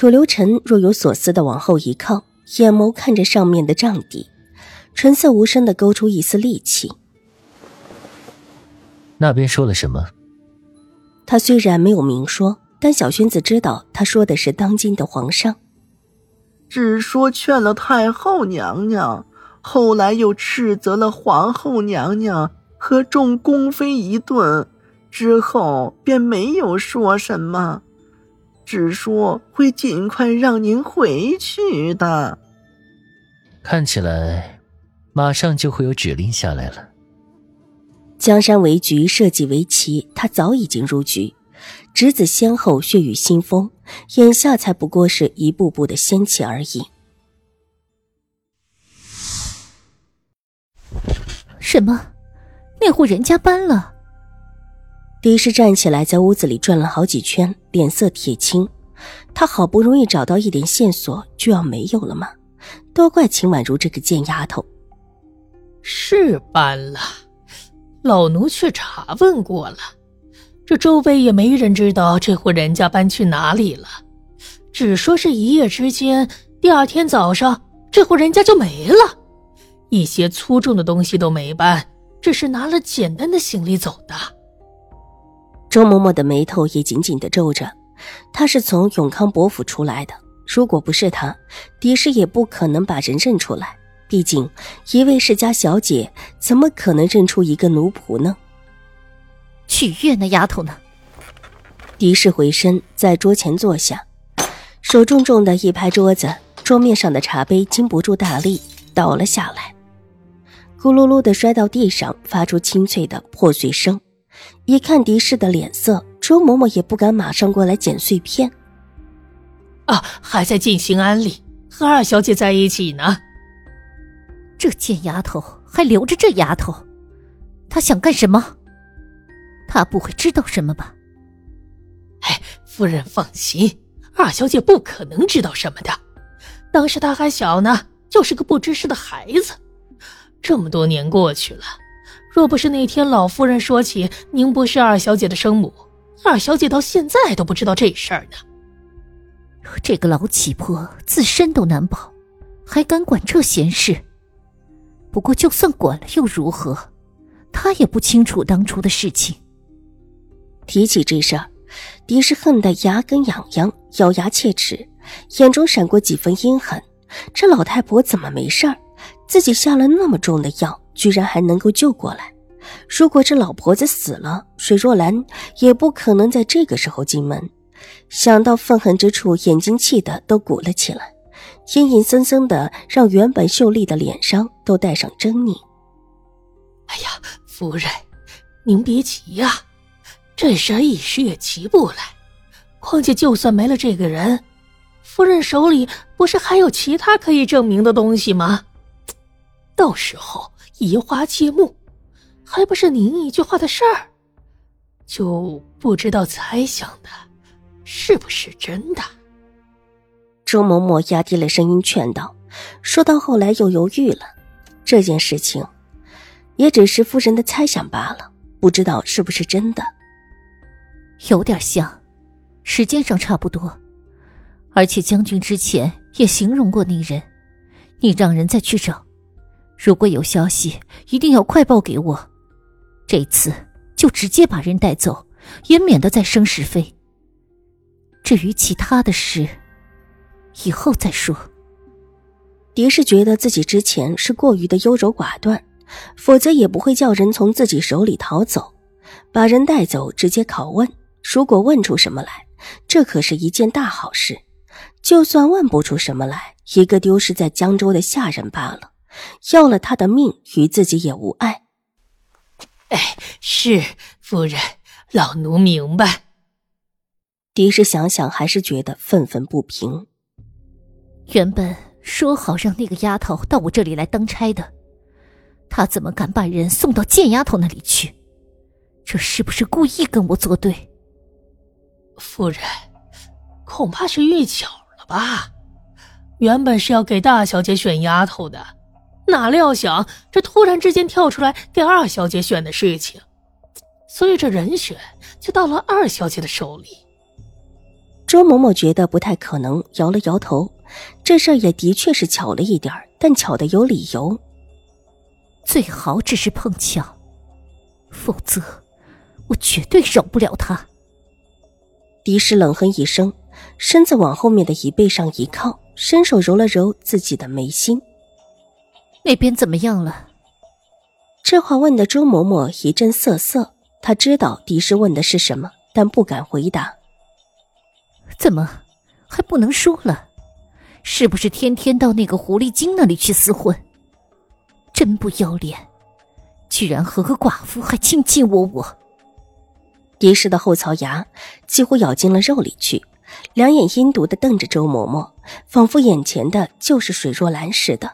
楚留臣若有所思的往后一靠，眼眸看着上面的帐底，唇色无声的勾出一丝戾气。那边说了什么？他虽然没有明说，但小轩子知道他说的是当今的皇上。只说劝了太后娘娘，后来又斥责了皇后娘娘和众宫妃一顿，之后便没有说什么。只说会尽快让您回去的。看起来，马上就会有指令下来了。江山为局，社稷为棋，他早已经入局。侄子先后，血雨腥风，眼下才不过是一步步的掀起而已。什么？那户人家搬了？狄氏站起来，在屋子里转了好几圈，脸色铁青。他好不容易找到一点线索，就要没有了吗？都怪秦婉如这个贱丫头。是搬了，老奴去查问过了，这周围也没人知道这户人家搬去哪里了，只说是一夜之间，第二天早上这户人家就没了，一些粗重的东西都没搬，只是拿了简单的行李走的。周嬷嬷的眉头也紧紧的皱着，她是从永康伯府出来的，如果不是她，狄氏也不可能把人认出来。毕竟，一位世家小姐怎么可能认出一个奴仆呢？取悦那丫头呢？狄氏回身在桌前坐下，手重重的一拍桌子，桌面上的茶杯经不住大力倒了下来，咕噜噜的摔到地上，发出清脆的破碎声。一看狄氏的脸色，周嬷嬷也不敢马上过来捡碎片。啊，还在进行安利，和二小姐在一起呢。这贱丫头还留着这丫头，她想干什么？她不会知道什么吧？哎，夫人放心，二小姐不可能知道什么的。当时她还小呢，就是个不知事的孩子。这么多年过去了。若不是那天老夫人说起您不是二小姐的生母，二小姐到现在都不知道这事儿呢。这个老乞婆自身都难保，还敢管这闲事？不过就算管了又如何？她也不清楚当初的事情。提起这事儿，狄氏恨得牙根痒痒，咬牙切齿，眼中闪过几分阴狠。这老太婆怎么没事儿？自己下了那么重的药。居然还能够救过来！如果这老婆子死了，水若兰也不可能在这个时候进门。想到愤恨之处，眼睛气得都鼓了起来，阴阴森森的，让原本秀丽的脸上都带上狰狞。哎呀，夫人，您别急呀，这事一时也急不来。况且，就算没了这个人，夫人手里不是还有其他可以证明的东西吗？到时候。移花接木，还不是您一句话的事儿，就不知道猜想的是不是真的。周嬷嬷压低了声音劝道，说到后来又犹豫了。这件事情也只是夫人的猜想罢了，不知道是不是真的。有点像，时间上差不多，而且将军之前也形容过那人，你让人再去找。如果有消息，一定要快报给我。这次就直接把人带走，也免得再生是非。至于其他的事，以后再说。狄氏觉得自己之前是过于的优柔寡断，否则也不会叫人从自己手里逃走，把人带走直接拷问。如果问出什么来，这可是一件大好事。就算问不出什么来，一个丢失在江州的下人罢了。要了他的命，与自己也无碍。哎，是夫人，老奴明白。狄氏想想，还是觉得愤愤不平。原本说好让那个丫头到我这里来当差的，她怎么敢把人送到贱丫头那里去？这是不是故意跟我作对？夫人，恐怕是遇巧了吧？原本是要给大小姐选丫头的，哪料想这突然之间跳出来给二小姐选的事情，所以这人选就到了二小姐的手里。周嬷嬷觉得不太可能，摇了摇头。这事儿也的确是巧了一点但巧的有理由。最好只是碰巧，否则我绝对饶不了他。狄氏冷哼一声，身子往后面的椅背上一靠，伸手揉了揉自己的眉心。那边怎么样了？这话问的周嬷嬷一阵瑟瑟。她知道狄氏问的是什么，但不敢回答。怎么还不能说了？是不是天天到那个狐狸精那里去厮混？真不要脸，居然和个寡妇还卿卿我我。狄氏的后槽牙几乎咬进了肉里去，两眼阴毒的瞪着周嬷嬷，仿佛眼前的就是水若兰似的。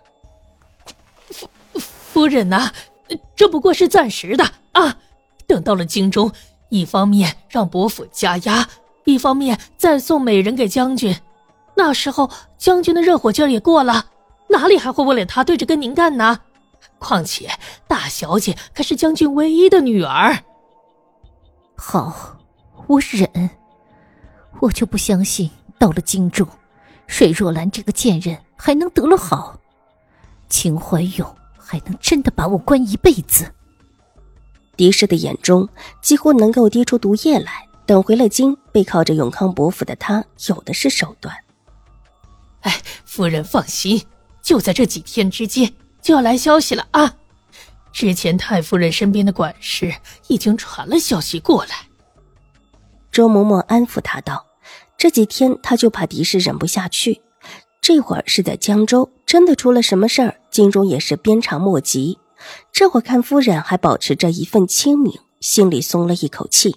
夫人呐，这不过是暂时的啊！等到了京中，一方面让伯府加压，一方面再送美人给将军。那时候将军的热火劲儿也过了，哪里还会为了他对着跟您干呢？况且大小姐可是将军唯一的女儿。好，我忍。我就不相信到了京中，水若兰这个贱人还能得了好，秦怀勇还能真的把我关一辈子。狄氏的眼中几乎能够滴出毒液来。等回了京，背靠着永康伯府的他，有的是手段。哎，夫人放心，就在这几天之间就要来消息了啊！之前太夫人身边的管事已经传了消息过来。周嬷嬷安抚他道：“这几天他就怕狄氏忍不下去，这会儿是在江州，真的出了什么事儿，京中也是鞭长莫及。这会儿看夫人还保持着一份清明，心里松了一口气。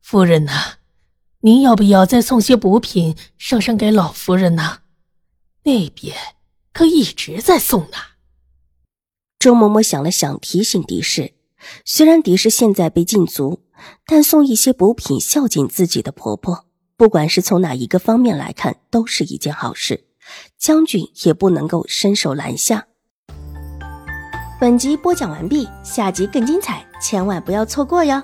夫人呐。”您要不要再送些补品上山给老夫人呢？那边可一直在送呢。周嬷嬷想了想，提醒狄氏：虽然狄氏现在被禁足，但送一些补品孝敬自己的婆婆，不管是从哪一个方面来看，都是一件好事。将军也不能够伸手拦下。本集播讲完毕，下集更精彩，千万不要错过哟。